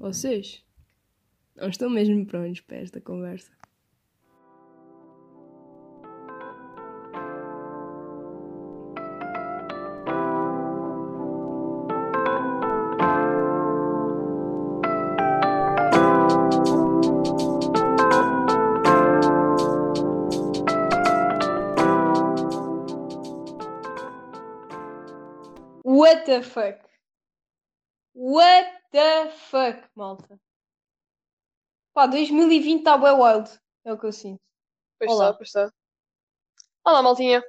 Vocês não estão mesmo prontos para esta conversa. What the fuck? What the fuck, malta? Pá, 2020 está bem wild. É o que eu sinto. Pois Olá. está, pois está. Olá, maltinha.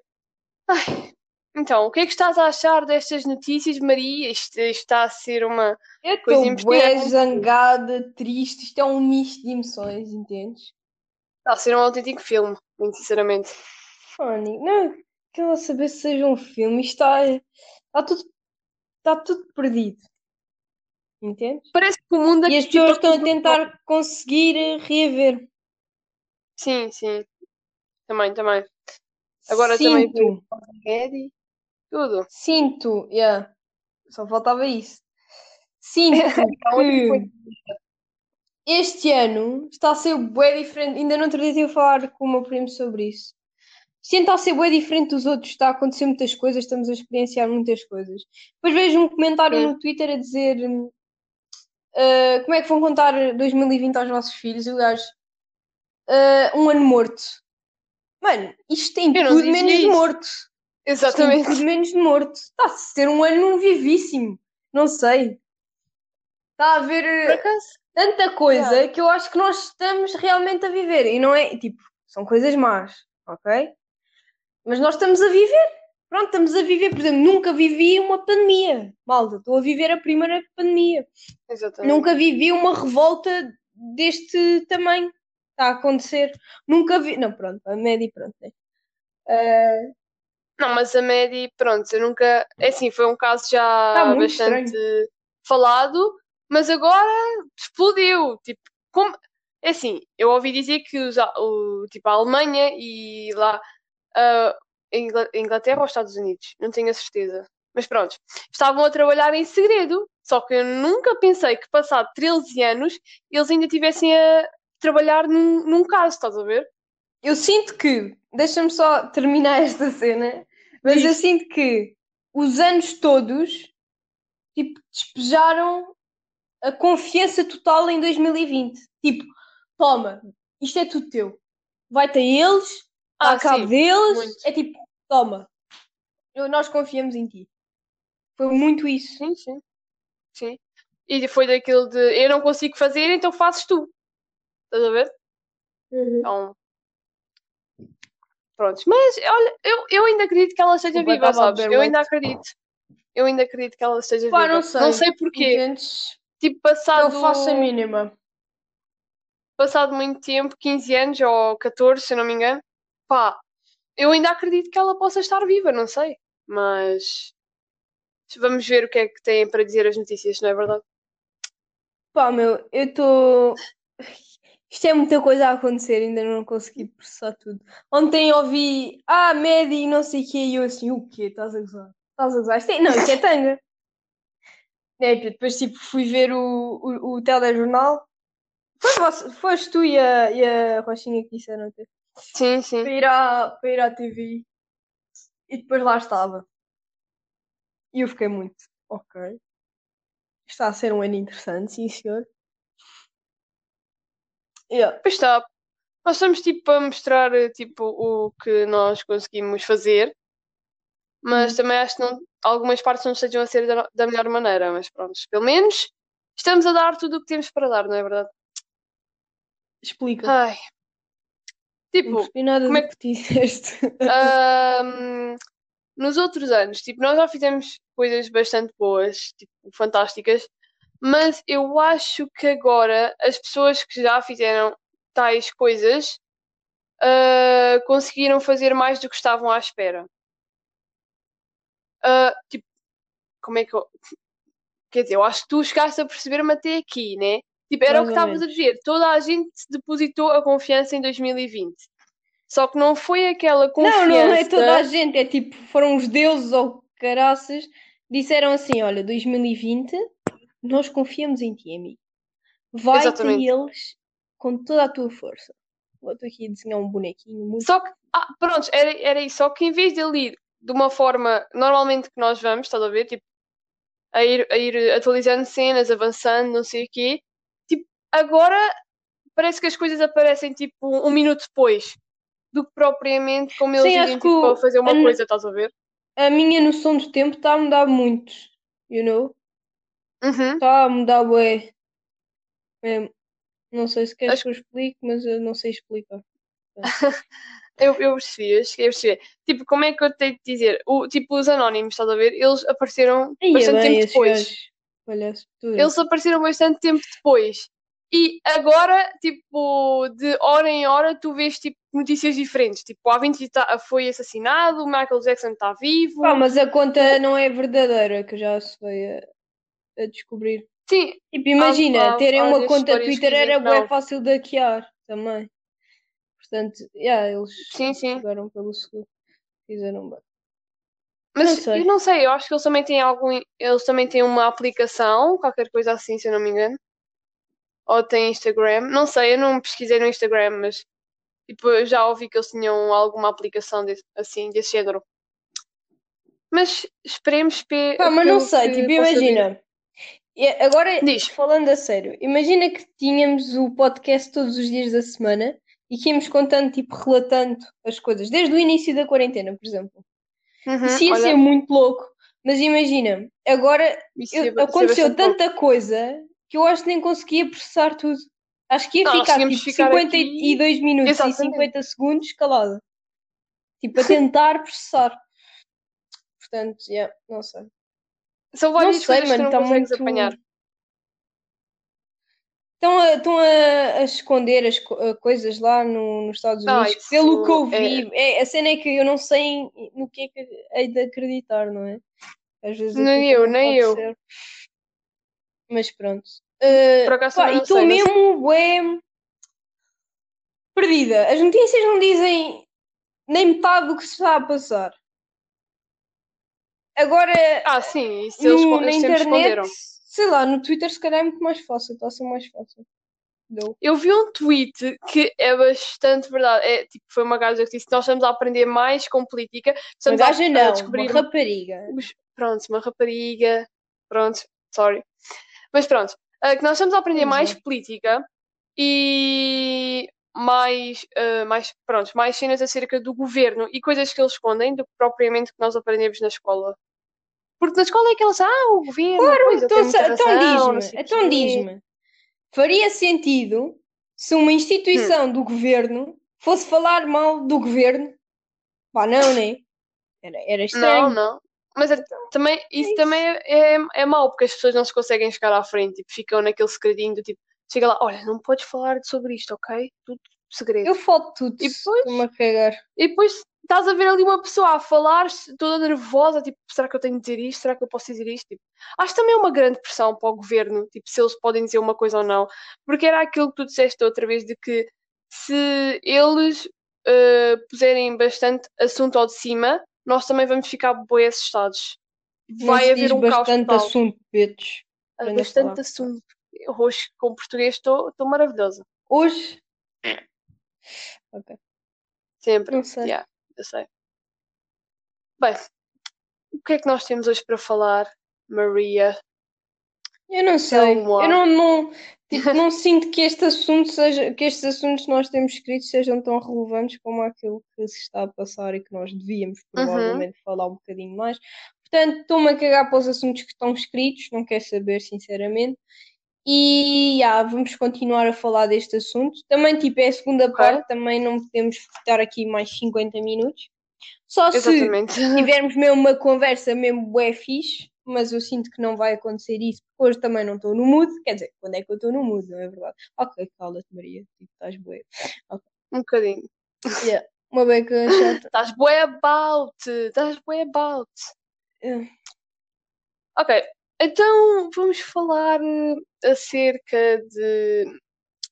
Ai, então, o que é que estás a achar destas notícias, Maria? Isto, isto está a ser uma. Eu Coisa investigada. zangada, triste. Isto é um misto de emoções, entendes? Está a ser um autêntico filme, muito sinceramente. Funny. Não, quero saber se seja um filme. Isto está, está tudo, está tudo perdido. Entendes? Parece que o mundo E as pessoas estão a tentar conseguir eh, reaver. Sim, sim. Também, também. Agora também Sinto, Eddie, tudo. sinto, yeah. Só faltava isso. Sinto coisa. que este ano está a ser bué diferente. Ainda no outro dia a falar com o meu primo sobre isso. Está a ser bué diferente dos outros. Está a acontecer muitas coisas, estamos a experienciar muitas coisas. Depois vejo um comentário Sim. no Twitter a dizer ah, como é que vão contar 2020 aos vossos filhos e o gajo ah, um ano morto. Mano, isto tem Eu tudo menos de isso. morto. Isto tem Exatamente. tudo menos de morto. Está a ser um ano vivíssimo. Não sei. Está a haver eh, tanta coisa que eu acho que nós estamos realmente a viver. E não é, tipo, são coisas más, ok? Mas nós estamos a viver. Pronto, estamos a viver. Por exemplo, nunca vivi uma pandemia. Malta, estou a viver a primeira pandemia. Exatamente. Nunca vivi uma revolta deste tamanho. Está a acontecer. Nunca vi. Não, pronto, a média, pronto. Né? Ah, Não, mas a Maddie, pronto, eu nunca. É assim, foi um caso já Tá bastante falado, mas agora explodiu. Tipo, como. É assim, eu ouvi dizer que os, a- o, tipo, a Alemanha e lá. Ingla- Inglaterra ou Estados Unidos, não tenho a certeza. Mas pronto, estavam a trabalhar em segredo. Só que eu nunca pensei que, passado 13 anos, eles ainda estivessem a trabalhar num, num caso, estás a ver? eu sinto que. Deixa-me só terminar esta cena. Mas eu sinto que os anos todos tipo, despejaram a confiança total em 2020. Tipo, toma, isto é tudo teu. Vai-te a eles, Ah, deles. muito. É tipo, toma, eu- nós confiamos em ti. Foi muito isso. Sim, sim. Sim. E foi daquilo de eu não consigo fazer, então fazes tu. Estás a ver? Então. Prontos. Mas olha, eu, eu ainda acredito que ela esteja viva, sabes? Eu ainda acredito. Eu ainda acredito que ela esteja Pá, viva. não sei. sei porquê. Entendes? Tipo, passado, Não faço a mínima. passado muito tempo, 15 anos ou 14, se eu não me engano, pá, eu ainda acredito que ela possa estar viva, não sei. Mas vamos ver o que é que têm para dizer as notícias, não é verdade? Pá, meu, eu estou. Isto é muita coisa a acontecer, ainda não consegui processar tudo. Ontem ouvi, ah, média e não sei o quê, e eu assim, o quê? Estás a gozar? Estás a gozar? Isto é... Não, isto é tanga. É, depois tipo, fui ver o, o, o telejornal. Foi foste tu e a, e a Rochinha que disseram ontem. Sim, sim. Para ir, à, para ir à TV. E depois lá estava. E eu fiquei muito, ok. Está a ser um ano interessante, sim senhor. Yeah. Pois está. Nós estamos tipo a mostrar tipo, o que nós conseguimos fazer, mas também acho que não, algumas partes não estejam a ser da, da melhor maneira, mas pronto, pelo menos estamos a dar tudo o que temos para dar, não é verdade? Explica. Ai. Não Tipo, percebi nada como é do que disseste. ahm, nos outros anos, tipo, nós já fizemos coisas bastante boas, tipo, fantásticas, mas eu acho que agora as pessoas que já fizeram tais coisas ah, conseguiram fazer mais do que estavam à espera. Ah, tipo, como é que eu. Quer dizer, eu acho que tu chegaste a perceber-me até aqui, né? Tipo, era o que estavas a dizer. Toda a gente depositou a confiança em 2020. Só que não foi aquela confiança. Não, não é toda a gente, é tipo, foram os deuses ou caraças, disseram assim: olha, 2020, nós confiamos em ti, amigo. vai-te a Exatamente. eles com toda a tua força. Vou aqui a desenhar um bonequinho muito. Só que, ah, pronto, era, era isso. Só que em vez de ir de uma forma normalmente que nós vamos, estás a ver? Tipo, a ir, a ir atualizando cenas, avançando, não sei o quê. Agora parece que as coisas aparecem tipo um minuto depois do que propriamente como eles Sim, dizem que tipo, fazer uma a- coisa, estás a ver? A minha noção do tempo está a mudar muito. You know? Uhum. Está a mudar bué. Mesmo. Não sei se queres Acho- que eu explique, mas eu não sei explicar. Eu, eu percebi, eu cheguei a perceber. Tipo, como é que eu tenho de dizer? O, tipo, os anónimos, estás a ver? Eles apareceram Ia bastante bem, tempo depois. tudo. Eles apareceram bastante tempo depois. E agora, tipo, de hora em hora, tu vês tipo, notícias diferentes. Tipo, o A20 tá- foi assassinado, o Michael Jackson está vivo. Pá, mas a conta não é verdadeira, que já se veio a, a descobrir. Sim, Tipo, imagina, há terem uma conta Twitter era não. fácil de hackear também. Portanto, yeah, eles sim, sim. jogaram pelo seguro. Fizeram bem. Mas Não eu não sei, eu acho que eles também têm algum. Eles também têm uma aplicação, qualquer coisa assim, se eu não me engano. Ou têm Instagram. Não sei, eu não pesquisei no Instagram, mas tipo, eu já ouvi que eles tinham alguma aplicação desse, assim, desse género. Mas esperemos pe Pá, mas não sei, que tipo, imagina. Agora, Diz. falando a sério, imagina que tínhamos o podcast todos os dias da semana e que íamos contando, tipo, relatando as coisas, desde o início da quarentena, por exemplo. Uhum, Isso ia olha, ser muito louco, mas imagina, agora eu- aconteceu tanta coisa que eu acho que nem conseguia processar tudo. Acho que ia Não, ficar tipo de ficar 52 minutos e Exatamente. 50 segundos calada. Tipo, a tentar processar. Portanto, yeah, não sei. São Não várias sei, coisas que mano, está não consegues muito. apanhar. Estão a, estão a, a esconder as co- a coisas lá no, nos Estados Ah, Unidos. Pelo que eu isso é- vi, é, a cena é que eu não sei no que é que hei de acreditar, não é? Às vezes Nem eu, nem eu. ser. Mas pronto. Uh, Por acaso pá, e não estou não mesmo bué, perdida. As notícias não dizem nem metade do que se está a passar. Agora, Ah, sim, isso eles, no- na eles sempre internet, esconderam. sei lá, no Twitter se calhar é muito mais fácil, está a ser mais fácil. Deu. Eu vi um tweet que é bastante verdade. É, tipo, foi uma gaja que disse: Nós estamos a aprender mais com política, Uma estamos a, gaja a não, descobrir uma rapariga. os- pronto, uma rapariga, pronto, sorry. Mas pronto, ah, que nós estamos a aprender Vamos mais política e mais, ah, mais, pronto, mais cenas acerca do governo e coisas que eles escondem do que propriamente que nós aprendemos na escola. Porque na escola é que eles, ah, o governo, ele tem Então, então diz-me, então quê." diz-me. Faria sentido se uma instituição Hum. do governo fosse falar mal do governo? Pá, não, né? Era, era estranho. Não, não. Mas é- também, isso isso. também é, é, é mau, porque as pessoas não se conseguem chegar à frente, tipo, ficam naquele segredinho do tipo, chega lá, olha, não podes falar sobre isto, ok? Tudo segredo. Eu falo tudo. E depois? Estou-me a cagar. E depois estás a ver ali uma pessoa a falar, toda nervosa, tipo, será que eu tenho de dizer isto? Será que eu posso dizer isto? Tipo, acho também é uma grande pressão para o governo, tipo, se eles podem dizer uma coisa ou não. Porque era aquilo que tu disseste outra vez, de que se eles eh, puserem bastante assunto ao de cima, nós também vamos ficar bem assustados. Vai se haver um caos bastante total. assunto, bitch. Há Aprenda a bastante assunto. Hoje, com português, estou maravilhosa. Hoje? Ok. Sempre. Não sei. Yeah, eu sei. Bem, o que é que nós temos hoje para falar, Maria? Eu não sei. Me more. Eu não, não, tipo, não sinto que este assunto seja, que estes assuntos que nós temos escritos sejam tão relevantes como aquilo que se está a passar e que nós devíamos Uhum. provavelmente falar um bocadinho mais. Portanto, estou-me a cagar para os assuntos que estão escritos, não quero saber, sinceramente. E já, vamos continuar a falar deste assunto. Também, tipo, é a segunda Ok. parte, também não podemos estar aqui mais 50 minutos. Só se Exatamente. tivermos mesmo uma conversa mesmo bué fixe, mas eu sinto que não vai acontecer isso, porque hoje também não estou no mood, quer dizer, quando é que eu estou no mood, não é verdade? Ok, cala-te Maria, tipo, estás bué. Um bocadinho. Yeah, uma beca chata. Estás bué about. Estás bué about. Yeah. Ok, então vamos falar eh, acerca de.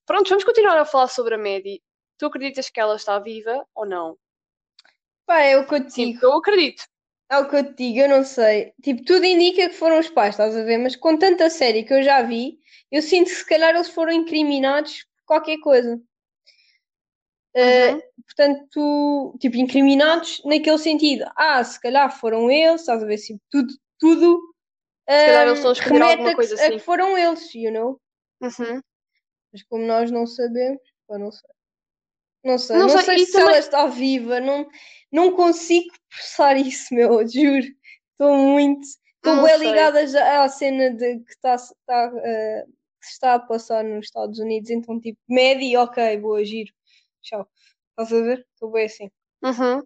Pronto, vamos continuar a falar sobre a Maddie. Tu acreditas que ela está viva ou não? Pá, é o que eu te Sim, digo, eu acredito. É o que eu te digo, eu não sei. Tipo, tudo indica que foram os pais, estás a ver? Mas com tanta série que eu já vi, eu sinto que se calhar eles foram incriminados por qualquer coisa. Uh, Uhum. portanto, tipo, incriminados naquele sentido. Ah, se calhar foram eles, estás a ver, assim, tudo, tudo Se calhar eles estão a esconder remete a, coisa que, a assim. que foram eles, you know? Uhum. Mas como nós não sabemos, pá, não sei. Não sei, Não não, sei, sei, se também- ela está viva, não, não consigo processar isso, meu, juro. Estou muito. Estou Não bem ligada já à cena de que está está, eh, que se está a passar nos Estados Unidos, então tipo, médio, ok, boa, giro. Tchau. Estás a ver? Estou bem assim. Uhum.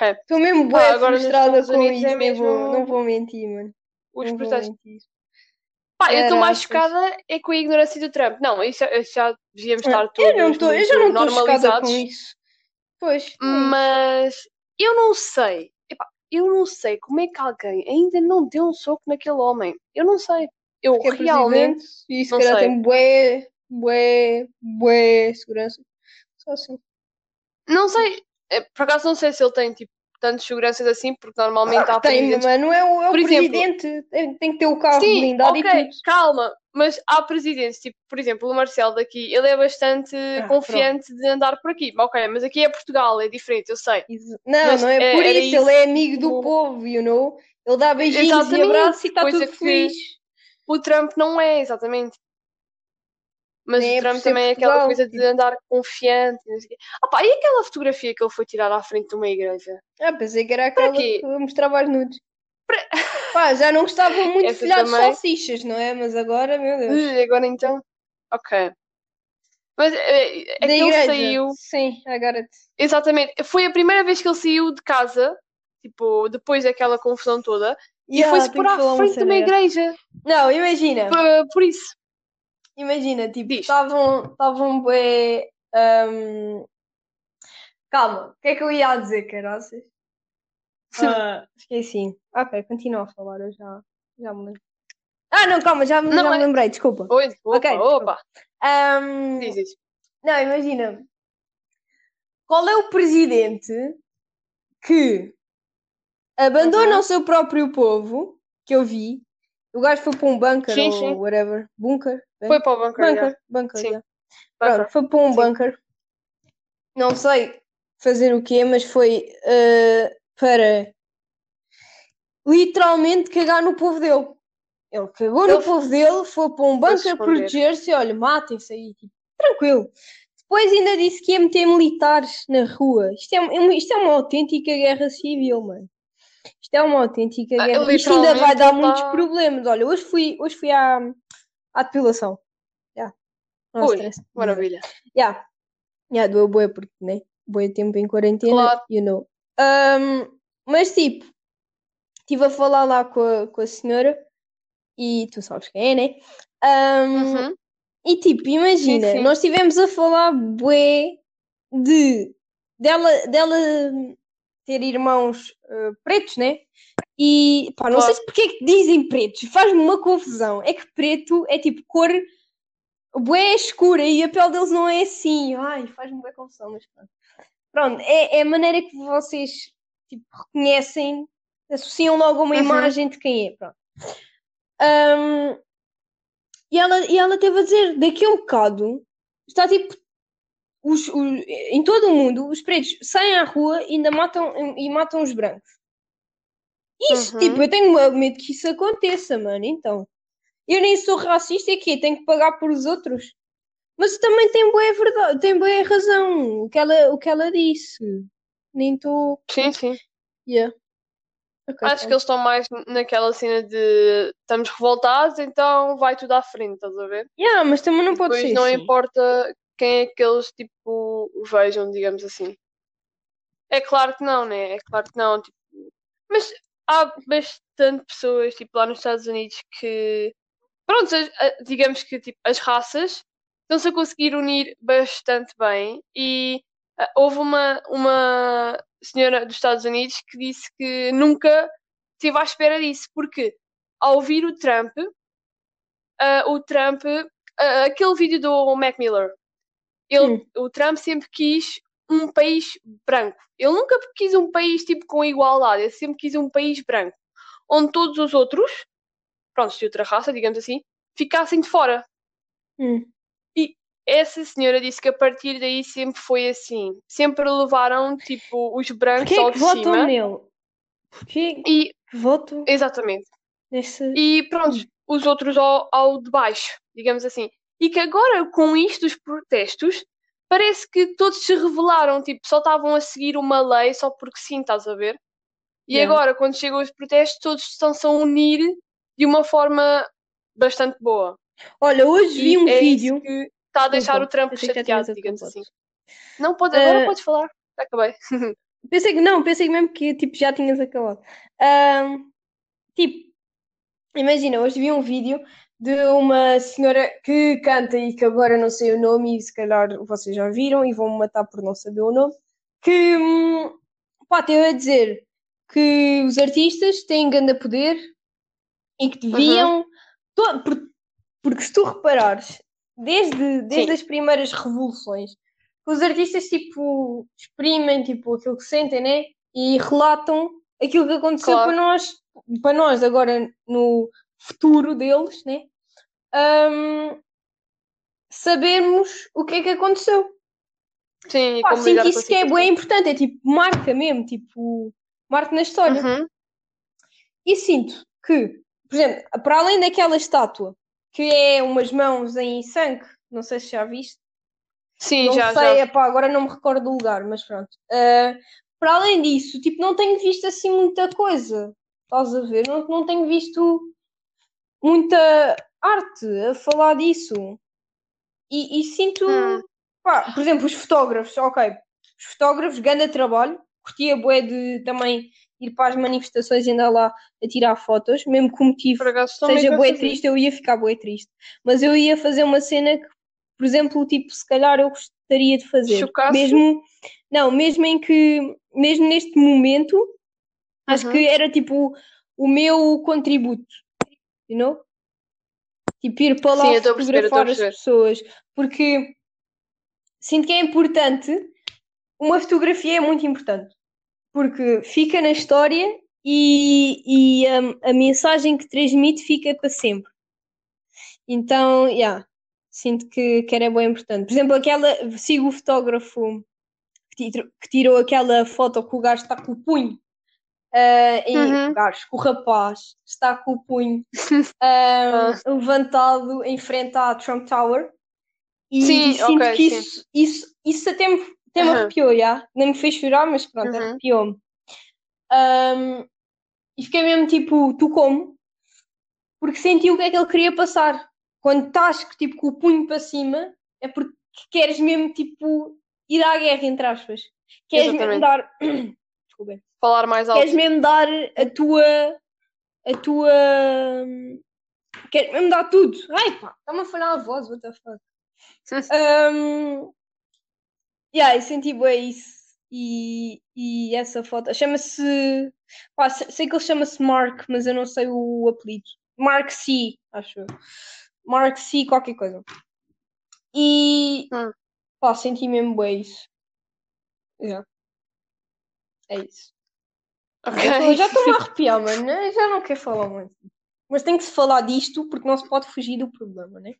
Estou mesmo Pá, bem nos frustrada com isso, é mesmo- não vou mentir, mano. Os protestos. Pá, eu estou mais chocada é com a ignorância do Trump. Não, isso já, isso já devíamos estar todos Eu, não tô, eu já não estou chocada com isso. Pois. é. Mas eu não sei. Epá, eu não sei como é que alguém ainda não deu um soco naquele homem. Eu não sei. Eu é realmente. e se não calhar sei. tem bué, bué, bué segurança. Só assim. Não sei. É, Por acaso não sei se ele tem tipo tantas seguranças assim, porque normalmente há Ah, tem, presidentes. mano, é o, é o Por exemplo- presidente. Tem, tem que ter o carro Sim, blindado ok, e tudo. calma, mas há presidentes, tipo, por exemplo, o Marcelo daqui, ele é bastante Ah, confiante de andar por aqui. Ok, mas aqui é Portugal, é diferente, eu sei. Isso- Não, Mas não é é- por isso, isso ele é amigo do povo, you know? Ele dá beijinhos Exatamente, e abraços e está tudo que- feliz. O Trump não é, exatamente. Mas Nem é o Trump por ser também é aquela coisa de tipo. andar confiante. e não sei. Ah pá, e aquela fotografia que ele foi tirar à frente de uma igreja? Ah, pensei que era aquela que mostrava as nudes. Pá, já não gostava muito de de também. salsichas, não é? Mas agora, meu Deus. Agora então? Ok. Mas é, é que ele igreja. saiu. Sim, agora Exatamente. Foi a primeira vez que ele saiu de casa, tipo, depois daquela confusão toda, e foi-se pôr à frente de uma igreja. Não, imagina. Por, por isso. Imagina, tipo, estavam estavam bué. hum, Calma, o que é que eu ia dizer, caraças? Ah, esqueci. Ok, continua a falar, eu já, já me lembro. Ah, não, calma, já, me- Não, já me é- lembrei, desculpa. Oi, opa, Ok, desculpa. opa. Hum, Diz isso. não, imagina. Qual é o presidente que abandona Uhum. o seu próprio povo, que eu vi, o gajo foi para um bunker Sim, ou sim. whatever, bunker? É? Foi para o bunker. Bunker, yeah. bunker, Sim. Bunker. Pronto, foi para um Sim. bunker. Não sei fazer o quê, mas foi eh, para literalmente cagar no povo dele. Ele cagou no Ele- povo dele, foi para um bunker proteger-se, olha, matem-se aí, tipo, tranquilo. Depois ainda disse que ia meter militares na rua. Isto é, é uma- isto é uma autêntica guerra civil, mano. Isto é uma autêntica Ah, guerra. Isto ainda vai dar ele muitos tá- problemas. Olha, hoje fui, hoje fui à, à depilação. Yeah. Não Ui, stress. Maravilha. Yeah. Yeah, doeu bué porque, né? Bué tempo em quarentena, Claro. you know. Um, mas tipo, estive a falar lá com a, com a senhora e tu sabes quem é, né? Um, Uhum. E tipo, imagina, sim. nós estivemos a falar bué de dela, dela ter irmãos eh, pretos, né? E pá, não sei se porque é que dizem pretos, faz-me uma confusão. É que preto é tipo cor bué escura e a pele deles não é assim. Ai, faz-me bué confusão, mas pronto. Pronto, é, é a maneira que vocês tipo, reconhecem, associam logo uma Uhum. imagem de quem é. Pronto. Ahm, e ela, e ela teve a dizer, daqui a um bocado, está tipo, os, os- em todo o mundo, os pretos saem à rua e ainda matam, e matam os brancos. Isso, Uhum. tipo, eu tenho medo que isso aconteça, mano, então. Eu nem sou racista, que tenho que pagar por os outros. Mas também tem boa verdade, tem boa razão, o que ela, o que ela disse. Nem estou... Sim, sim. Yeah. Ok, Acho que eles estão mais naquela cena de estamos revoltados, então vai tudo à frente, estás a ver? Yeah, mas também não pode ser não assim. importa quem é que eles tipo vejam, digamos assim. É claro que não, né? É claro que não. tipo, Mas há bastante pessoas, tipo, lá nos Estados Unidos que pronto, digamos que tipo, as raças estão-se a conseguir unir bastante bem e ah, houve uma, uma senhora dos Estados Unidos que disse que nunca esteve à espera disso, porque ao ouvir o Trump, ah, o Trump, ah, aquele vídeo do Mac Miller, ele, Hum. o Trump sempre quis um país branco. Ele nunca quis um país tipo com igualdade, ele sempre quis um país branco, onde todos os outros, pronto, de outra raça, digamos assim, ficassem de fora. Hum. Essa senhora disse que a partir daí sempre foi assim. Sempre levaram, tipo, os brancos Porquê é ao que de votam cima. nele? Porquê E, que votam exatamente. nesse. E pronto, os outros ao, ao de baixo, digamos assim. E que agora, com isto, os protestos, parece que todos se revelaram, tipo, só estavam a seguir uma lei só porque sim, estás a ver? E Yeah. agora, quando chegam os protestos, todos estão-se a unir de uma forma bastante boa. Olha, hoje vi E um é vídeo. que está a deixar o Trump chateado, digamos assim. Não, pode, agora Eh, podes falar. Já acabei. Pensei que não, pensei mesmo que tipo, já tinhas acabado. Ahm, tipo, imagina, hoje vi um vídeo de uma senhora que canta e que agora não sei o nome e se calhar vocês já viram e vão me matar por não saber o nome, que hum, pá, teve a dizer que os artistas têm grande poder e que deviam. to- por- porque se tu reparares, desde, desde Sim. as primeiras revoluções, os artistas tipo exprimem tipo, aquilo que sentem, né? E relatam aquilo que aconteceu Claro. para nós, para nós agora no futuro deles, né? Ahm, sabermos o que é que aconteceu. Sim, Pá, sinto isso que é bem importante, é tipo marca mesmo, tipo marca na história. Uhum. E sinto que, por exemplo, para além daquela estátua que é umas mãos em sangue, não sei se já viste, Sim, não já, sei, já. epá, agora não me recordo do lugar, mas pronto. Ah, para além disso, tipo, não tenho visto assim muita coisa, estás a ver? Não, não tenho visto muita arte a falar disso. E, e sinto, Hum. pá, por exemplo, os fotógrafos, ok, os fotógrafos, grande trabalho, curtia bué de também ir para as manifestações e andar lá a tirar fotos, mesmo que o motivo seja bué triste, eu ia ficar bué triste. Mas eu ia fazer uma cena que, por exemplo, tipo, se calhar eu gostaria de fazer. Chocasse? Mesmo, não, mesmo em que, mesmo neste momento, acho Uhum. que era tipo o meu contributo, you know? Tipo, ir para lá Sim, fotografar as pessoas, porque sinto que é importante, uma fotografia é muito importante, porque fica na história e, e a, a mensagem que transmite fica para sempre. Então, yeah, sinto que, que era bem importante. Por exemplo, aquela, sigo o fotógrafo que tirou aquela foto que o gajo está com o punho. Ah, em, Uhum. que o rapaz está com o punho ah, levantado em frente à Trump Tower e, Sim, e sinto ok, que sim. isso, isso, isso até me, até me Aham. arrepiou, já. Nem me fez chorar, mas pronto, Uhum. arrepiou-me. Ahm, e fiquei mesmo tipo, tu como? Porque senti o que é que ele queria passar. Quando estás tipo, com o punho para cima, é porque queres mesmo tipo ir à guerra, entre aspas. Queres mesmo Exatamente. dar. Desculpem. Falar mais alto. Queres mesmo dar a tua. A tua. Queres mesmo dar tudo. Ai pá, está-me a falhar a voz, what the fuck. Um, yeah, senti bem isso. E, e essa foto chama-se. sei que ele chama-se Mark, mas eu não sei o apelido. Mark C, acho eu. Mark C, qualquer coisa. E Hum. pá, senti mesmo bem isso. Yeah. É isso. Ok. Eu já estou-me a arrepiar, mano. Eu já não quero falar muito. Mas tem que se falar disto porque não se pode fugir do problema, né?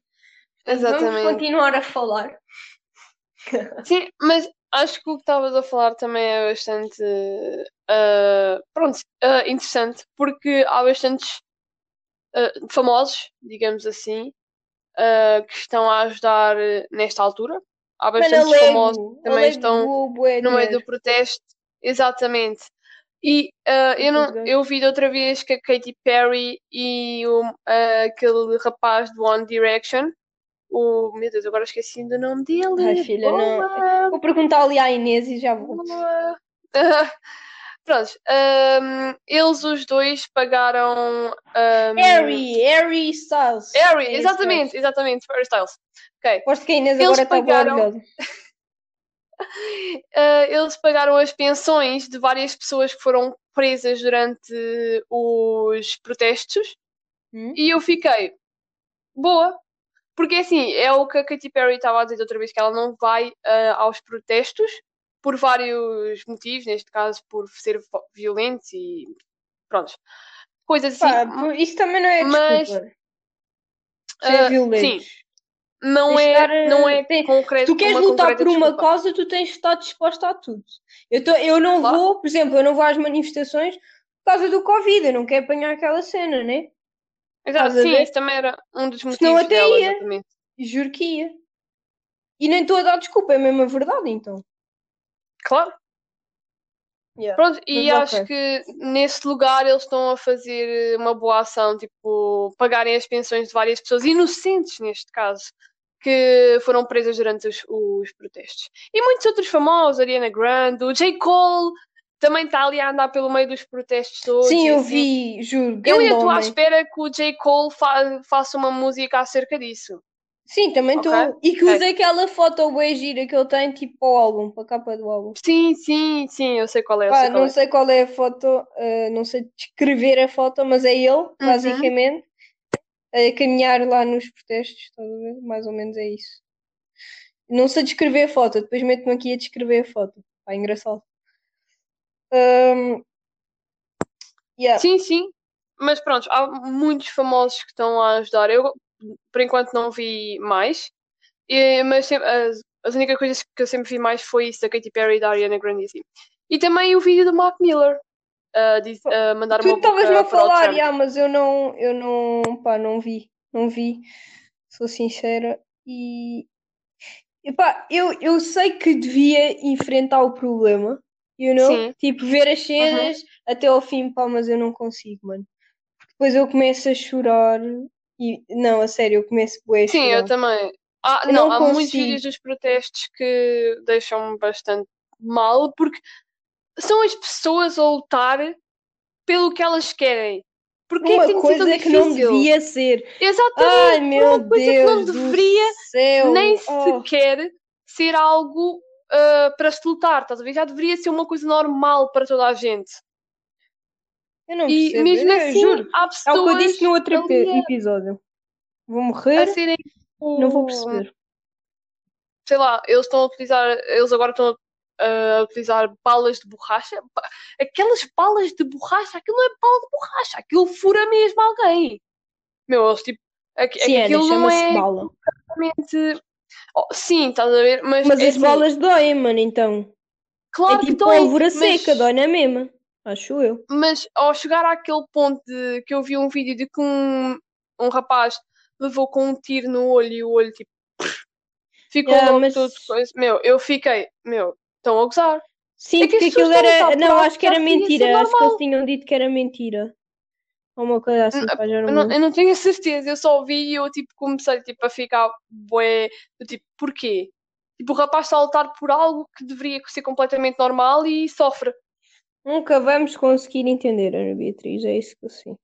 Vamos Exatamente. continuar a falar. Sim, mas acho que o que estavas a falar também é bastante ah, pronto, ah, interessante, porque há bastantes ah, famosos, digamos assim, que estão a ajudar nesta altura. Há bastantes famosos Alego. também estão bué no meio do protesto. Exatamente. E ah, eu, não, Portugal. eu vi de outra vez que a Katy Perry e o, ah, aquele rapaz do One Direction, o meu Deus, agora esqueci do nome dele. Ai, filha, não. Vou perguntar ali à Inês e já vou. Boa. Pronto, hum, eles os dois pagaram. hum, Harry, Harry Styles. Harry, Harry exatamente, exatamente, Harry Styles. Ok. Aposto que a Inês Eles agora está boa pagaram- orgulhosa. Uh, eles pagaram as pensões de várias pessoas que foram presas durante os protestos Hum? e eu fiquei boa. Porque assim, é o que a Katy Perry estava a dizer outra vez, que ela não vai uh, aos protestos por vários motivos, neste caso por ser violento e pronto. Coisas assim. Pá, isso também não é Mas- desculpa. Isso é Ah, violento. sim, não de é, estar, não eh, é tem- concreto. tu queres lutar por uma desculpa. causa, tu tens de estar disposta a tudo. Eu, tô, eu não Claro. vou, por exemplo, eu não vou às manifestações por causa do Covid, eu não quero apanhar aquela cena, né? Exato, sim, isso também era um dos Senão motivos até dela, ia. exatamente. Juro que ia. E nem estou a dar desculpa, é mesmo a verdade, então. Claro. Yeah. Pronto, e Mas acho ok. que nesse lugar eles estão a fazer uma boa ação, tipo, pagarem as pensões de várias pessoas inocentes, neste caso, que foram presas durante os, os protestos. E muitos outros famosos, Ariana Grande, o J. Cole, também está ali a andar pelo meio dos protestos todos. Sim, eu assim. vi, juro. Eu ainda estou à espera que o J. Cole fa- faça uma música acerca disso. Sim, também estou. Ok, E que ok. use aquela foto bem gira que ele tem, tipo, para o álbum, para a capa do álbum. Sim, sim, sim, eu sei qual é, Pá, sei qual não é. sei qual é a foto, eh, não sei descrever a foto, mas é ele, Uhum. basicamente, a caminhar lá nos protestos, estás a ver? Mais ou menos é isso. Não sei descrever a foto, depois meto-me aqui a descrever a foto. Pá, engraçado. Ahm, yeah. Sim, sim, mas pronto, há muitos famosos que estão a ajudar. Eu, por enquanto, não vi mais, E- mas sempre- as, as únicas coisas que eu sempre vi mais foi isso da Katy Perry e da Ariana Grande. assim. E também o vídeo do Mark Miller a diz- a mandar Tu estavas-me a falar, yeah, mas eu não, eu não, pá, não vi, não vi, sou sincera. E, epá, eu, eu sei que devia enfrentar o problema, you know? Sim. Uhum. Tipo, ver as cenas até ao fim, pá, mas eu não consigo, mano. Porque depois eu começo a chorar e, não, a sério, eu começo bué a Sim, eu também. Ah, Eu não, não há muitos vídeos dos protestos que deixam-me bastante mal, porque são as pessoas a lutar pelo que elas querem. Porque é Uma que ser tão coisa que não devia ser. Exatamente. Ai, meu uma coisa que não Deus deveria céu. nem Oh. sequer ser algo ah, para se lutar, estás a ver? Já deveria ser uma coisa normal para toda a gente. Eu não E percebo, mesmo eu assim, juro. há É o que eu pessoas disse no outro episódio. Vou morrer, serem. não vou perceber. Sei lá, eles estão a utilizar. Eles agora estão a, a utilizar balas de borracha. Aquelas balas de borracha, aquilo não é bala de borracha, aquilo fura mesmo alguém. Meu, eles tipo. aqu- Sim, Ana, aquilo não chama-se é bala. realmente. Oh, sim, estás a ver? Mas, Mas é as assim, balas doem, mano, então. claro é que tipo dói, pólvora mas- seca, dói na mesma. Acho eu. Mas ao chegar àquele ponto de que eu vi um vídeo de que um, um rapaz levou com um tiro no olho e o olho tipo ficou Yeah, logo mas- todo coisa. Meu, eu fiquei, meu, estão a gozar. Sim, É que porque aquilo era. Não, acho que era mentira. Acho que eles tinham dito que era mentira. Ou uma coisa assim, não Eu não, eu não tenho a certeza, eu só vi e eu tipo comecei tipo, a ficar bué, do tipo, porquê? Tipo, o rapaz está a lutar por algo que deveria ser completamente normal e sofre. Nunca vamos conseguir entender, Ana Beatriz, é isso que eu sinto.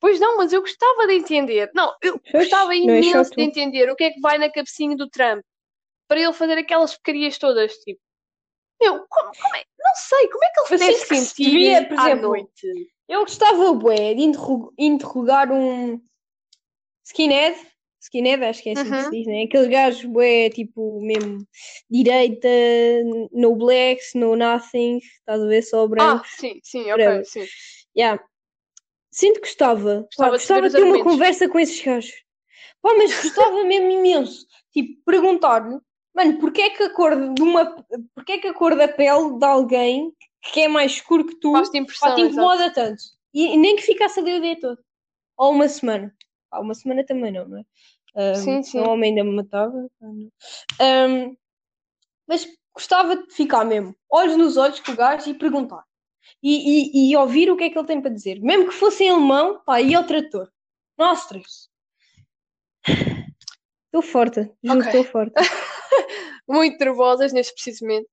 Pois não, mas eu gostava de entender. Não, eu Pois, gostava é imenso tu. de entender o que é que vai na cabecinha do Trump para ele fazer aquelas porcarias todas. Tipo, meu, como, como é? Não sei, como é que ele deve sinto que se devia, por exemplo, noite? Eu gostava, bué, de interro- interrogar um skinhead. Skinhead, acho que é assim que se diz, né? Aqueles gajos, bué, tipo, mesmo direita, no blacks, no nothing, estás a ver, só Ah, branco. sim, sim, whatever. ok, sim. Yeah. Sinto que gostava. Pá, Gostava de saber gostava os de ter uma conversa com esses gajos. Pá, mas gostava mesmo imenso. Tipo, perguntar-lhe, mano, porquê é que a cor de uma. Porquê é que a cor da pele de alguém que é mais escuro que tu pá, te incomoda tanto? E, e nem que ficasse ali o dia todo. Ou uma semana. Pá, uma semana também não, não é? Um, Sim, sim. senão O homem ainda me matava. Um, mas gostava de ficar mesmo, olhos nos olhos com o gajo e perguntar. E, e, e ouvir o que é que ele tem para dizer. Mesmo que fosse em alemão, pá, e ao trator. Nossa, três. Estou forte, juro Ok. estou forte. Muito nervosas neste preciso momento.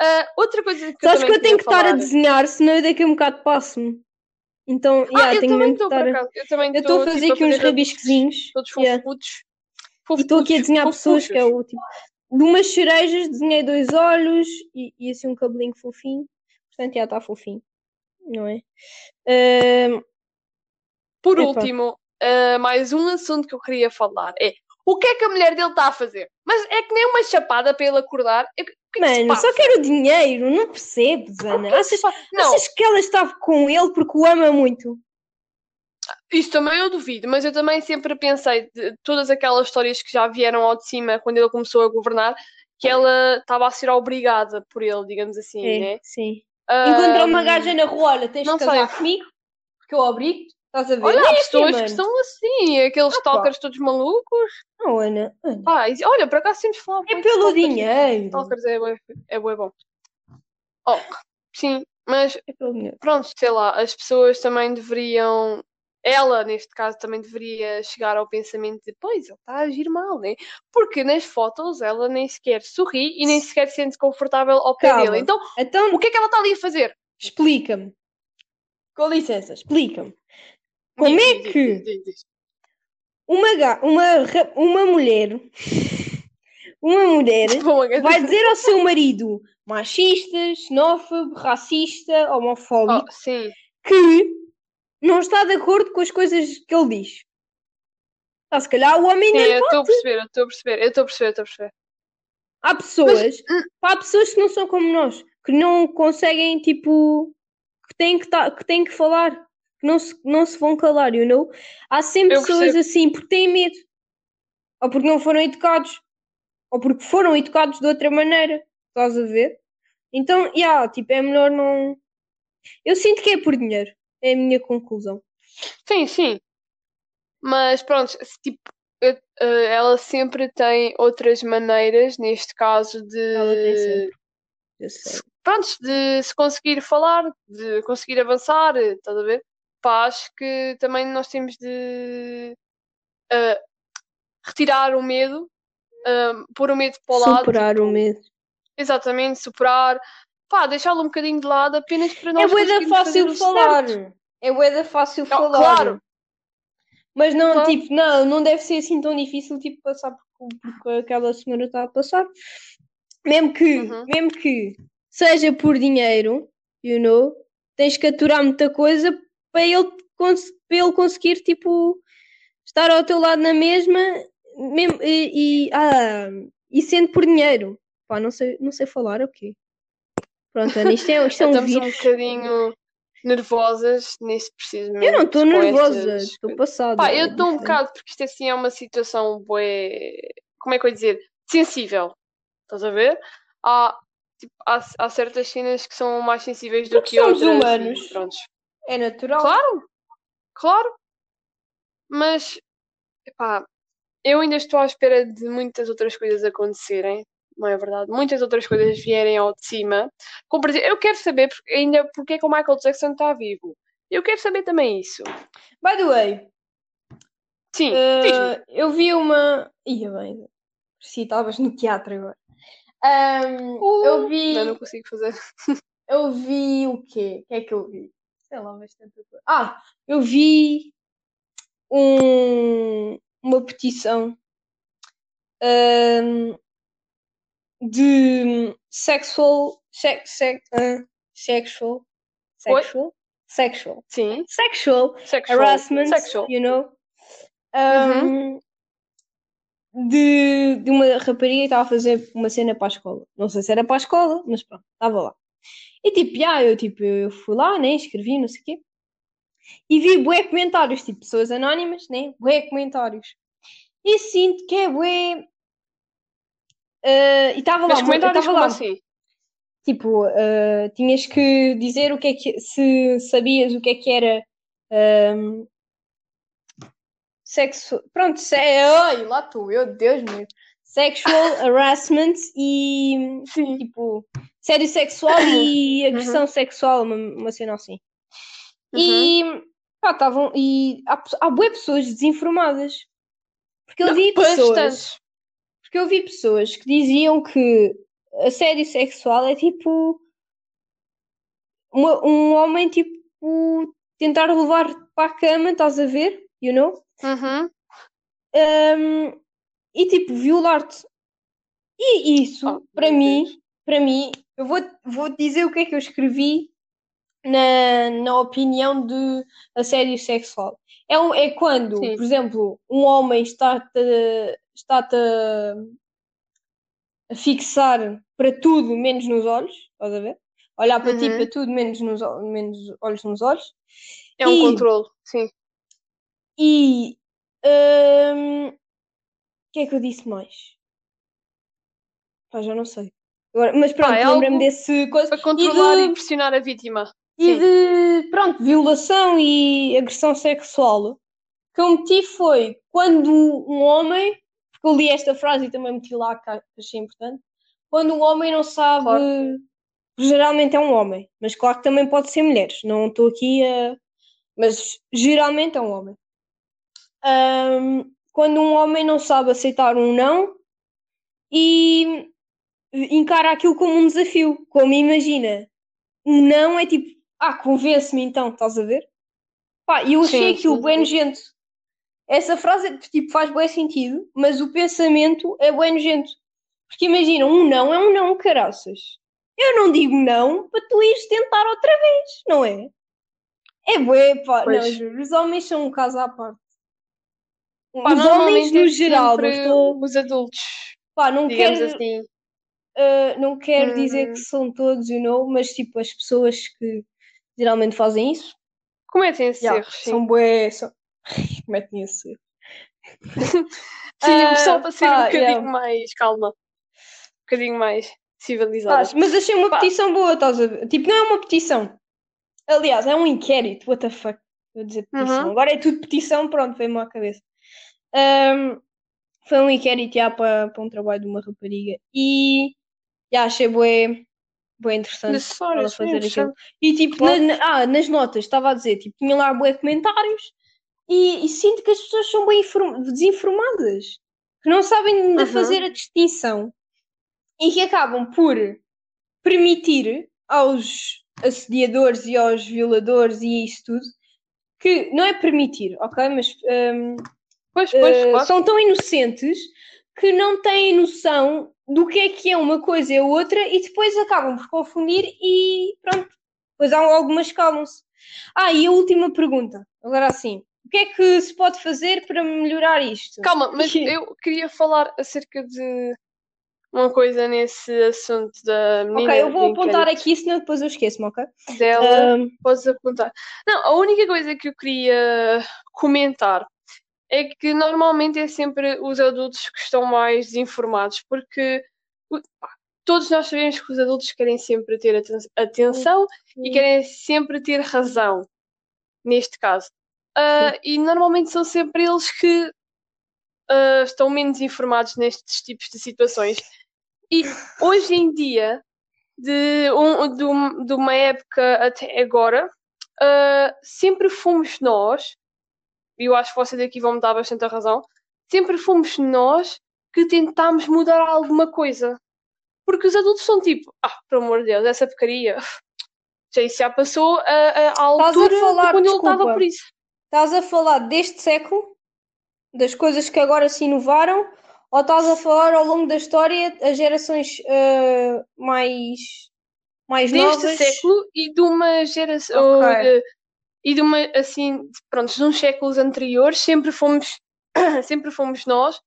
Ah, outra coisa que eu Sabes que também eu tenho que estar a falar- desenhar, senão eu daqui a um bocado passo-me. Então, Ah, yeah, eu também estou, estar. Eu também Eu estou a fazer tipo, aqui uns fazer rabiscozinhos. Todos Yeah. E estou aqui a desenhar pessoas que é o tipo. De umas cerejas, desenhei dois olhos e, e assim um cabelinho fofinho. Portanto, já está fofinho. Não é? Ahm, Por Epá. último, ah, mais um assunto que eu queria falar é o que é que a mulher dele está a fazer? Mas é que nem uma chapada para ele acordar. É mano, só quero dinheiro, não percebes, Ana? que Achas? Não, achas que ela está com ele porque o ama muito? Isso também eu duvido, mas eu também sempre pensei de todas aquelas histórias que já vieram ao de cima quando ele começou a governar, que ela estava a ser obrigada por ele, digamos assim, É, né? sim. Encontra uma Ahm, gaja na rua, olha, tens de casar sei. comigo, porque eu obrigo Estás a ver? Olha, há é pessoas assim, que são assim, aqueles Ah, pá. stalkers todos malucos. Não, Ana, Ana. E- olha, por acaso temos falado É pelo stalkers. dinheiro. Stalkers é bué, é bué bom. Oh, sim, mas É pelo dinheiro. pronto, sei lá, as pessoas também deveriam. Ela, neste caso, também deveria chegar ao pensamento de, pois, ele está a agir mal, né? Porque nas fotos ela nem sequer sorri e nem sequer se sente confortável ao pé Calma. dele. Então, Então, o que é que ela está ali a fazer? explica-me. Com licença, explica-me. Como Diz, é diz, que- diz. Uma, uma, uma mulher, uma mulher a- vai dizer ao seu marido machista, xenófobo, racista, homofóbico, Oh, que não está de acordo com as coisas que ele diz. Ah, se calhar o homem sim, ainda eu estou a perceber, eu estou a perceber, eu estou a perceber, estou a perceber. Há pessoas, hum. pá, há pessoas que não são como nós, que não conseguem, tipo, que têm que, tá, que, têm que falar, não se, não se vão calar, you know? Há sempre Eu pessoas percebo. assim porque têm medo, ou porque não foram educados, ou porque foram educados de outra maneira, estás a ver? Então, yeah, tipo, é melhor não. Eu sinto que é por dinheiro, é a minha conclusão. Sim, sim. Mas pronto, tipo, eu- eh, ela sempre tem outras maneiras, neste caso, Ela tem de, sempre. Eu sei. pronto, de se conseguir falar, de conseguir avançar, estás a ver? Acho que também nós temos de eh, retirar o medo, eh, pôr o medo para o lado. Superar tipo, o medo. Exatamente, superar, pá, deixá-lo um bocadinho de lado apenas para É nós bué da conseguirmos fazer fácil falar. certo. É bué da fácil Não, falar. claro. Mas não, Claro. tipo, não, não deve ser assim tão difícil, tipo, passar por porque aquela senhora está a passar. Mesmo que, Uhum. mesmo que seja por dinheiro, you know, tens que aturar muita coisa para ele, para ele conseguir, tipo, estar ao teu lado na mesma mesmo, e, e, ah, e sendo por dinheiro. Pá, não sei, não sei falar, ok. Pronto, Ana, isto é, isto é um Estamos um vírus. bocadinho nervosas nesse preciso Eu momento. não estou nervosa, estou passada. Pá, eu estou um bocado, porque isto assim é uma situação bué, como é que eu ia dizer? Sensível. Estás a ver? Há, tipo, há, há certas cenas que são mais sensíveis do Porque que somos outras. e humanos. pronto. É natural. Claro, claro. Mas, epá, eu ainda estou à espera de muitas outras coisas acontecerem, não é verdade? Muitas outras coisas vierem ao de cima. Como, exemplo, eu quero saber porque- ainda porque é que o Michael Jackson está vivo. Eu quero saber também isso. By the way, Sim, diz-me. eu vi uma. Ia bem, estavas no teatro agora. Ahm, eu vi. Não, não consigo fazer. Eu vi o quê? O que é que eu vi? Sei lá, bastante coisa. Ah, eu vi um, uma petição ahm, de sexual. Sex, sex, ah, sexual. Sexual? Sexual. Sim, Sexual sexual. harassment, Sexual. you know. Um, de, de uma rapariga que estava a fazer uma cena para a escola. Não sei se era para a escola, mas pronto, estava lá. E tipo, já, eu, tipo, eu fui lá, né, escrevi, não sei o quê. E vi bué comentários, tipo, pessoas anónimas, né, bué comentários. E sinto que é bué... eh, e estava lá, comentários estava lá, assim? Tipo, eh, tinhas que dizer o que é que se sabias o que é que era ehm, sexo. Pronto, se... Ai, lá estou, eu, Deus meu. Sexual harassment e Sim. tipo sério sexual e agressão sexual, uma, uma cena assim. Uhum. E pá, estavam. E há, há bué pessoas desinformadas. Porque eu vi pessoas. Porque eu vi pessoas que diziam que assédio sexual é tipo uma- um homem tipo tentar levar para a cama, estás a ver? You know? Uhum. Um, e tipo violar-te. E isso, Oh, para mim, Deus. para mim, eu vou, vou dizer o que é que eu escrevi na, na opinião de assédio sexual. É, um- é quando, Sim. por exemplo, um homem está-te está-te a, fixar para tudo menos nos olhos, estás a ver? Olhar para ti Uhum. para tudo menos, nos, menos olhos nos olhos. É um E- controle, sim. E. hum, que é que eu disse mais? Pá, já não sei. Agora, mas pronto, é lembrei-me algo desse coisa. Para controlar de- e pressionar a vítima. E Sim. de, pronto, violação e agressão sexual. que eu meti foi quando um homem, porque eu li esta frase e também meti lá, que achei importante, quando um homem não sabe, Claro. geralmente é um homem, mas claro que também pode ser mulheres, não estou aqui a. Mas geralmente é um homem. Ahm, quando um homem não sabe aceitar um não e encara aquilo como um desafio, como imagina, um não é tipo, ah, convence-me então, estás a ver? Pá, eu achei Sim, aquilo bem sim. nojento. Essa frase tipo, faz bem sentido, mas o pensamento é bem nojento. Porque imagina, um não é um não, caraças. Eu não digo não para tu ires tentar outra vez, não é? É bué, pá. Não, Pois. juro, os homens são um caso à parte. Pá, os homens normalmente no é geral, estou. os adultos, Pá, não quero, assim. uh, não quero dizer Hum. que são todos, you know, mas tipo, as pessoas que geralmente fazem isso, Cometem esses já, erros, sim. são bué. São... Cometem esse erro. Sim, Ah, só para ser um pá, bocadinho yeah. mais calma. Um bocadinho mais civilizada. Pá, mas achei uma Pá. petição boa, estás a ver? Tipo, não é uma petição. Aliás, é um inquérito, what the fuck. Vou dizer petição. Uhum. Agora é tudo petição, pronto, veio-me à cabeça. Ahm, foi um inquérito já para, para um trabalho de uma rapariga e já achei bué, bué interessante Necessário, ela fazer aquilo. E tipo, Claro. na- na- ah, nas notas, estava a dizer, tipo, tinha lá bué comentários e, e sinto que as pessoas são bem inform- desinformadas, que não sabem ainda Uhum. fazer a distinção e que acabam por permitir aos assediadores e aos violadores e isso tudo, que não é permitir, ok? Mas hum, Pois, pois, eh, claro. são tão inocentes que não têm noção do que é que é uma coisa e a outra e depois acabam por confundir e pronto. Depois há algumas calam-se. Ah, e a última pergunta. Agora sim. O que é que se pode fazer para melhorar isto? Calma, mas eu queria falar acerca de uma coisa nesse assunto da menina. Ok, eu vou apontar aqui, senão depois eu esqueço-me, ok? Dela, Ahm, podes apontar. Não, a única coisa que eu queria comentar é que normalmente é sempre os adultos que estão mais desinformados, porque todos nós sabemos que os adultos querem sempre ter aten- atenção e querem sempre ter razão, neste caso. Ah, e normalmente são sempre eles que ah, estão menos informados nestes tipos de situações. E hoje em dia, de, um, de, um- de uma época até agora, ah, sempre fomos nós, e eu acho que vocês aqui vão me dar bastante a razão, sempre fomos nós que tentámos mudar alguma coisa. Porque os adultos são tipo, ah, pelo amor de Deus, essa porcaria. Já isso já passou a, a, a altura falar, de quando ele desculpa. estava por isso. Estás a falar deste século, das coisas que agora se inovaram, ou estás a falar ao longo da história as gerações eh, mais, mais deste novas? século e de uma geração Ok. ou de- e de uma assim pronto de uns séculos anteriores sempre fomos sempre fomos nós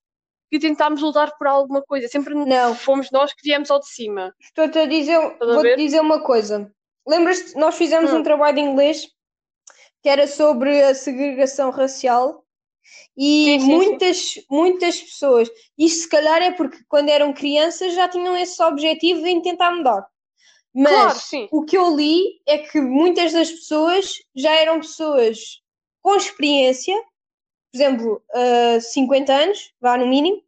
que tentámos lutar por alguma coisa sempre Não. fomos nós que viemos ao de cima Estou-te a dizer, vou-te dizer uma coisa. Lembras-te, nós fizemos Hum. um trabalho de inglês que era sobre a segregação racial e Sim, sim, sim. muitas, muitas pessoas, isto se calhar é porque quando eram crianças já tinham esse objetivo em tentar mudar. Mas claro sim o que eu li é que muitas das pessoas já eram pessoas com experiência, por exemplo, uh, 50 anos, vá no mínimo,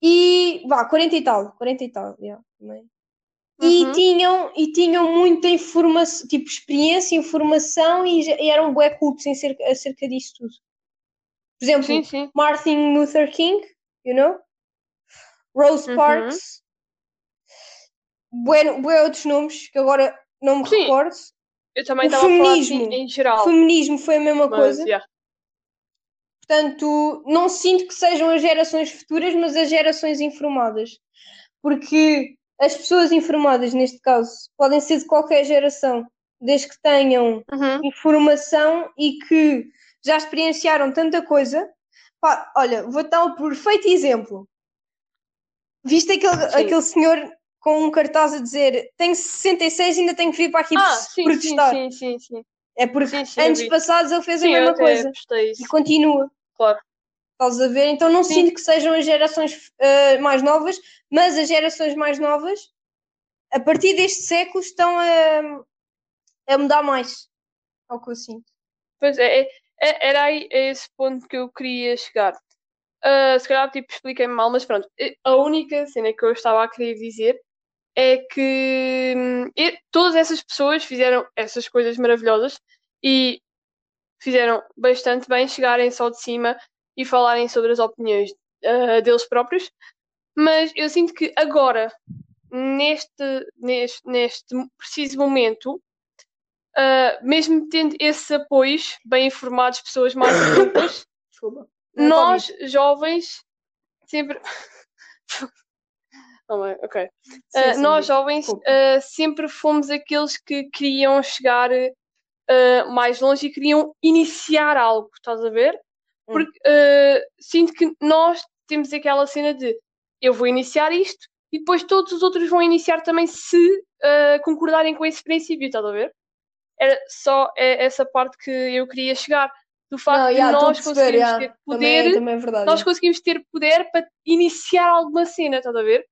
e vá, 40 e tal, 40 e tal, yeah, também. E Uhum. tinham, e tinham muita informação, tipo experiência, informação e, e eram bué cultos em cerca, acerca disso tudo. Por exemplo, sim sim Martin Luther King, you know? Rose Uhum. Parks, bué, bué outros nomes que agora não me Sim. recordo. eu também o estava a falar assim, em geral Feminismo foi a mesma mas, coisa. yeah. Portanto, não sinto que sejam as gerações futuras, mas as gerações informadas. Porque as pessoas informadas, neste caso, podem ser de qualquer geração, desde que tenham Uhum. informação e que já experienciaram tanta coisa. Pá, olha, vou dar um perfeito exemplo. Viste aquele, Sim. aquele senhor com um cartaz a dizer tenho 66 e ainda tenho que vir para aqui ah sim sim protestar. sim sim sim É porque Sim, sim, anos passados ele fez Sim, a mesma coisa e continua. Claro. Estás a ver? Então não Sim. sinto que sejam as gerações eh, mais novas, mas as gerações mais novas, a partir deste século, estão a, a mudar mais. É o que eu sinto. Pois é, é- é- era aí a esse ponto que eu queria chegar. Ah, se calhar, tipo, expliquei-me mal, mas pronto. A única cena que eu estava a querer dizer é que hum, todas essas pessoas fizeram essas coisas maravilhosas e fizeram bastante bem chegarem só de cima e falarem sobre as opiniões ah, deles próprios. Mas eu sinto que agora, neste, neste, neste preciso momento, ah, mesmo tendo esses apoios bem informados, pessoas mais adultas, nós jovens sempre. Oh, mãe, ok. Sim, Ah, sim, nós jovens ah, sempre fomos aqueles que queriam chegar ah, mais longe e queriam iniciar algo, estás a ver? Hum. Porque sinto que nós temos aquela cena de eu vou iniciar isto e depois todos os outros vão iniciar também se concordarem com esse princípio, estás a ver? Era só é, essa parte que eu queria chegar. Do facto Não, de estou a nós perceber, conseguirmos ter Também, poder também é verdade. nós conseguimos ter poder para iniciar alguma cena, estás a ver?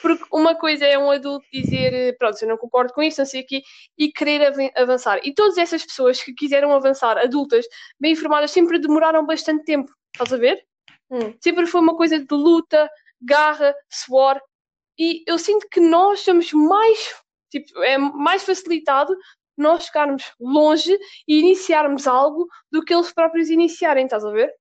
Porque uma coisa é um adulto dizer, eh, pronto, eu não concordo com isto, não sei o quê, e querer avan- avançar. E todas essas pessoas que quiseram avançar, adultas, bem informadas, sempre demoraram bastante tempo, estás a ver? Hum. Sempre foi uma coisa de luta, garra, suor. E eu sinto que nós somos mais, tipo, é mais facilitado nós chegarmos longe e iniciarmos algo do que eles próprios iniciarem, estás a ver?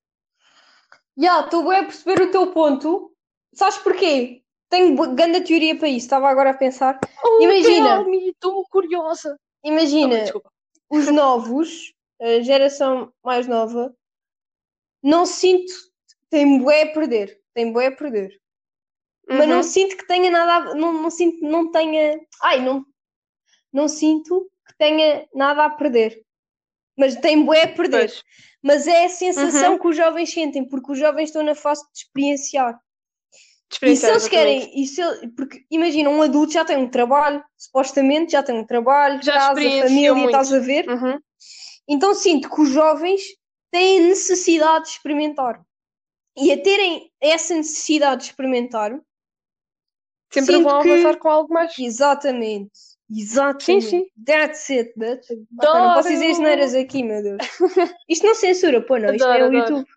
Já, estou bem a perceber o teu ponto. Sabes porquê? Tenho grande teoria para isso. Estava agora a pensar. Oh, Imagina. me, Estou curiosa. Imagina, Oh, os novos, a geração mais nova, não sinto. Tem bué a perder. Tem bué a perder. Mas não Uhum. sinto que tenha nada a, não, não sinto não tenha ai não não sinto que tenha nada a perder mas tem bué a perder Pois. mas é a sensação Uhum. que os jovens sentem porque os jovens estão na fase de experienciar e se eles querem e se ele- porque imagina um adulto já tem um trabalho supostamente já tem um trabalho Já casa família muito. estás a ver Uhum. então sinto que os jovens têm necessidade de experimentar e a terem essa necessidade de experimentar Sempre Sinto vão que- avançar com algo mais. Exatamente. Exatamente. Sim, sim. That's it. Ok, não posso dizer neiras aqui, meu Deus. Isto não censura, pô, não. Isto é Adoro, o adoro. YouTube.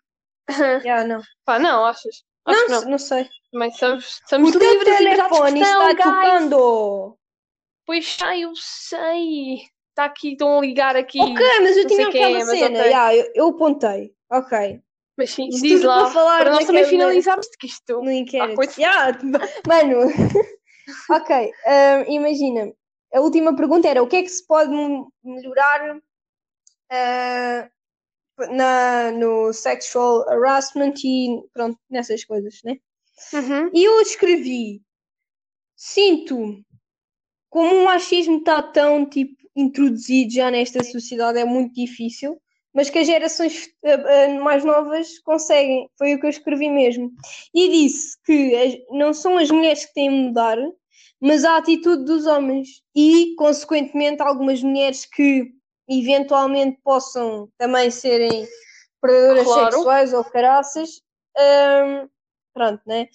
Já, não. Pá, não, achas? Acho Não, não. não sei. Também somos, somos O teu livres de telefone expressão, está guys. tocando. Pois sei, eu sei. Está aqui, estão a ligar aqui. Ok, mas eu não tinha aquela é, mas cena. ok. Já, eu, eu apontei. Ok. Mas sim, Isto diz lá. falar Para nós também finalizarmos que isto. No inquérito. coisa- Já, mano. ok. ah, imagina. A última pergunta era o que é que se pode melhorar ah, na, no sexual harassment e pronto, nessas coisas, né? Uhum. E eu escrevi: Sinto como o machismo está tão tipo introduzido já nesta sociedade, é muito difícil, mas que as gerações eh, eh, mais novas conseguem. Foi o que eu escrevi mesmo. E disse que não são as mulheres que têm de mudar, mas a atitude dos homens. E, consequentemente, algumas mulheres que eventualmente possam também serem predadoras Claro. sexuais ou caraças. hum, pronto, né?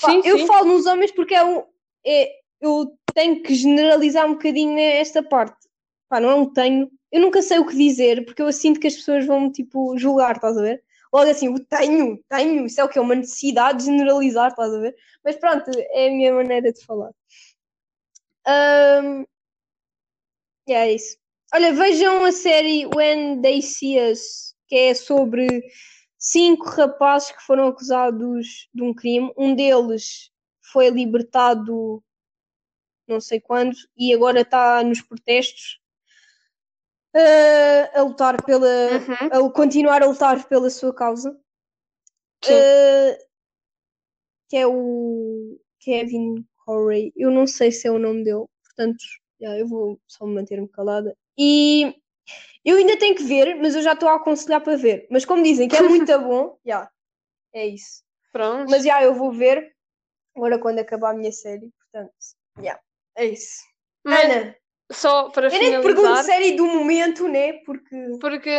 Pá, Sim, eu sim. falo nos homens porque é um. É, eu tenho que generalizar um bocadinho esta parte. Pá, não é um tenho. Eu nunca sei o que dizer porque eu sinto que as pessoas vão tipo julgar, estás a ver? Logo assim, o tenho, tenho, isso é o que é uma necessidade de generalizar, estás a ver? Mas pronto, é a minha maneira de falar. E é isso. Olha, vejam a série When They See Us, que é sobre cinco rapazes que foram acusados de um crime. Um deles foi libertado não sei quando e agora está nos protestos ah, a lutar pela. Uhum. a continuar a lutar pela sua causa. Ah, que é o Kevin Corey. Eu não sei se é o nome dele, portanto, já, eu vou só me manter-me calada. E eu ainda tenho que ver, mas eu já estou a aconselhar para ver. Mas como dizem que é muito bom, já, é isso. Pronto. Mas já eu vou ver agora quando acabar a minha série, portanto, já, é isso. Mas- Ana, só para Eu nem te pergunto finalizar, série do momento, né? Porque. porque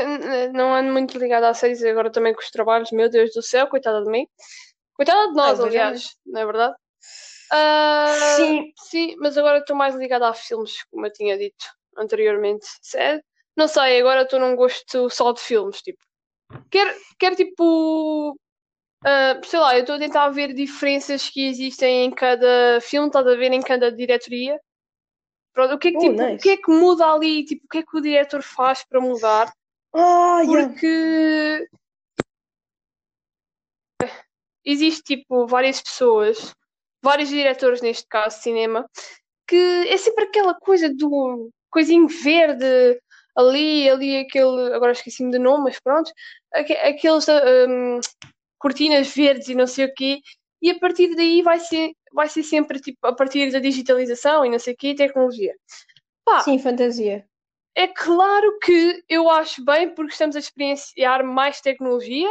não ando muito ligada a séries agora também com os trabalhos, meu Deus do céu, coitada de mim. Coitada de nós, Ah, aliás, não é verdade? Ah, Sim. sim, mas agora estou mais ligada a filmes, como eu tinha dito anteriormente. Sério? Não sei, agora estou num gosto só de filmes, tipo. Quero, quero tipo. ah, sei lá, eu estou a tentar ver diferenças que existem em cada filme, estás a ver em cada diretoria. Pronto, o que é que, Oh, tipo, nice. o que é que muda ali? Tipo, o que é que o diretor faz para mudar? Yeah. Porque existe tipo várias pessoas, vários diretores neste caso de cinema, que é sempre aquela coisa do coisinho verde ali, ali aquele, agora esqueci-me do nome, mas pronto, aque- aqueles hum, cortinas verdes e não sei o quê, e a partir daí vai ser, vai ser sempre tipo a partir da digitalização e não sei o quê, tecnologia. Pá, Sim, fantasia. é claro que eu acho bem porque estamos a experienciar mais tecnologia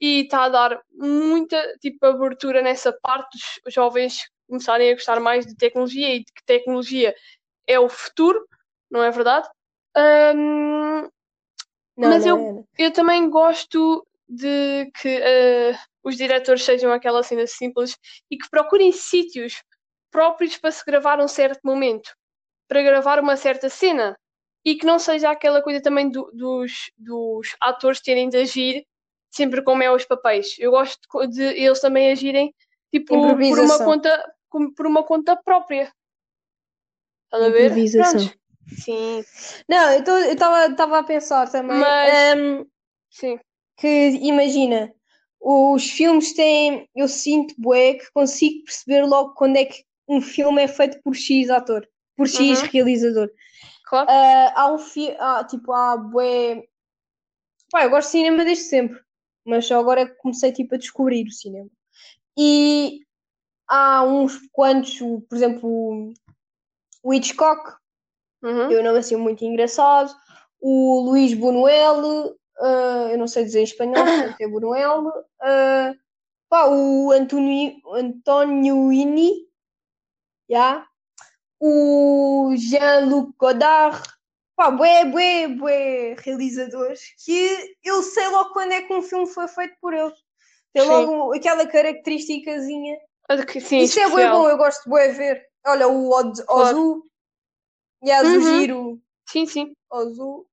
e está a dar muita tipo abertura nessa parte dos jovens começarem a gostar mais de tecnologia e de que tecnologia é o futuro, não é verdade? Ahm, Não, Mas não eu- era. eu também gosto de que eh, os diretores sejam aquela cena simples e que procurem sítios próprios para se gravar um certo momento, para gravar uma certa cena. E que não seja aquela coisa também do- dos, dos atores terem de agir sempre como é os papéis. Eu gosto de, eles também agirem tipo por uma conta por uma conta própria. Estás a ver? Improvisação. Prontos. Sim, Não, eu estava a pensar também Mas- ehm, sim. que, imagina, os filmes têm. Eu sinto, bué, que consigo perceber logo quando é que um filme é feito por X ator, por X Uhum. realizador. Claro. Ah, há um filme. Ah, tipo, há bué. Pá, eu gosto de cinema desde sempre, mas só agora é que comecei tipo, a descobrir o cinema. E há uns quantos, por exemplo, o Hitchcock, Uhum. tem um nome assim muito engraçado. O Luís Buñuel, ah, eu não sei dizer em espanhol, é Buñuel. Ah, pá, o Antonio, Antonio Ini, já. O Jean-Luc Godard. Pá, bué, bué, bué realizadores que eu sei logo quando é que um filme foi feito por eles. Tem logo aquela característicazinha. Sim, Isso é bué especial. bom, eu gosto de bué ver. Olha, o Oz- Claro. E a Uhum. Zugiro. Sim, sim, Ozu.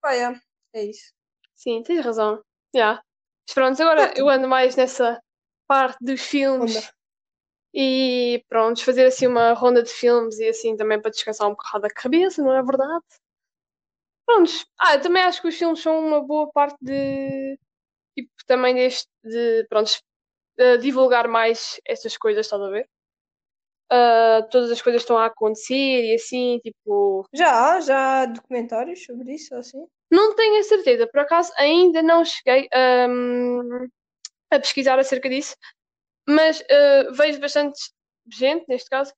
Pá, é, é isso. sim, tens razão. Já. Mas pronto, agora eu ando mais nessa parte dos filmes Onda. e pronto, fazer assim uma ronda de filmes e assim também para descansar um bocado a cabeça, não é verdade? Prontos. Ah, eu também acho que os filmes são uma boa parte de tipo também deste de pronto, de divulgar mais estas coisas, estás a ver? Ah, todas as coisas estão a acontecer e assim, tipo, Já, há- já há documentários sobre isso, assim. Não tenho a certeza, por acaso ainda não cheguei hum, a pesquisar acerca disso, mas uh, vejo bastante gente, neste caso,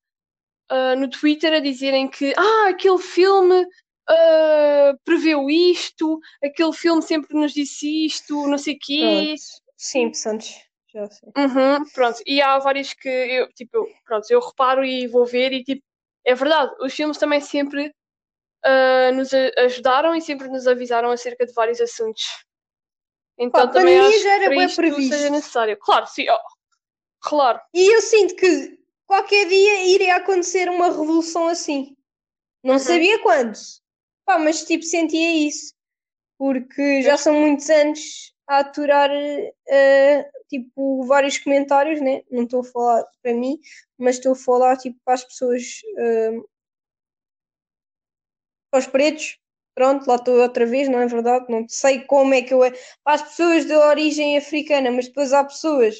uh, no Twitter a dizerem que ah, aquele filme uh, preveu isto, aquele filme sempre nos disse isto, não sei o quê. Pronto. Simpsons, já sei. Uhum, pronto, e há vários que eu, tipo, eu- pronto, eu reparo e vou ver e tipo, é verdade, os filmes também sempre ah, nos ajudaram e sempre nos avisaram acerca de vários assuntos. Então Pá, para também mim acho já era para isto previsto. seja necessário. Claro, sim, ó, claro. E eu sinto que qualquer dia iria acontecer uma revolução assim. Não Uhum. sabia quando. Pá, mas tipo, sentia isso. Porque já são muitos anos a aturar eh, tipo, vários comentários, né? Não estou a falar para mim, mas estou a falar tipo para as pessoas eh, para os pretos. Pronto, lá estou outra vez, não é verdade? Não sei como é que eu é. Para as pessoas de origem africana, mas depois há pessoas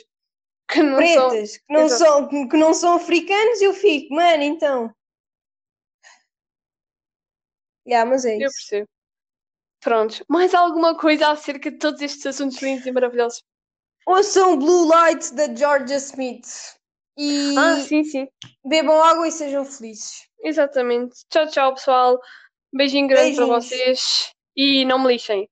Que não são. pretas que, não Exato. são, que não são africanos, eu fico, mano, então. Yeah, mas é Eu isso. percebo. Pronto. Mais alguma coisa acerca de todos estes assuntos lindos e maravilhosos? Ouçam Blue Light da Georgia Smith e Ah, sim, sim. bebam água e sejam felizes. Exatamente. Tchau, tchau, pessoal. Beijinho grande para Beijinhos. vocês e não me lixem.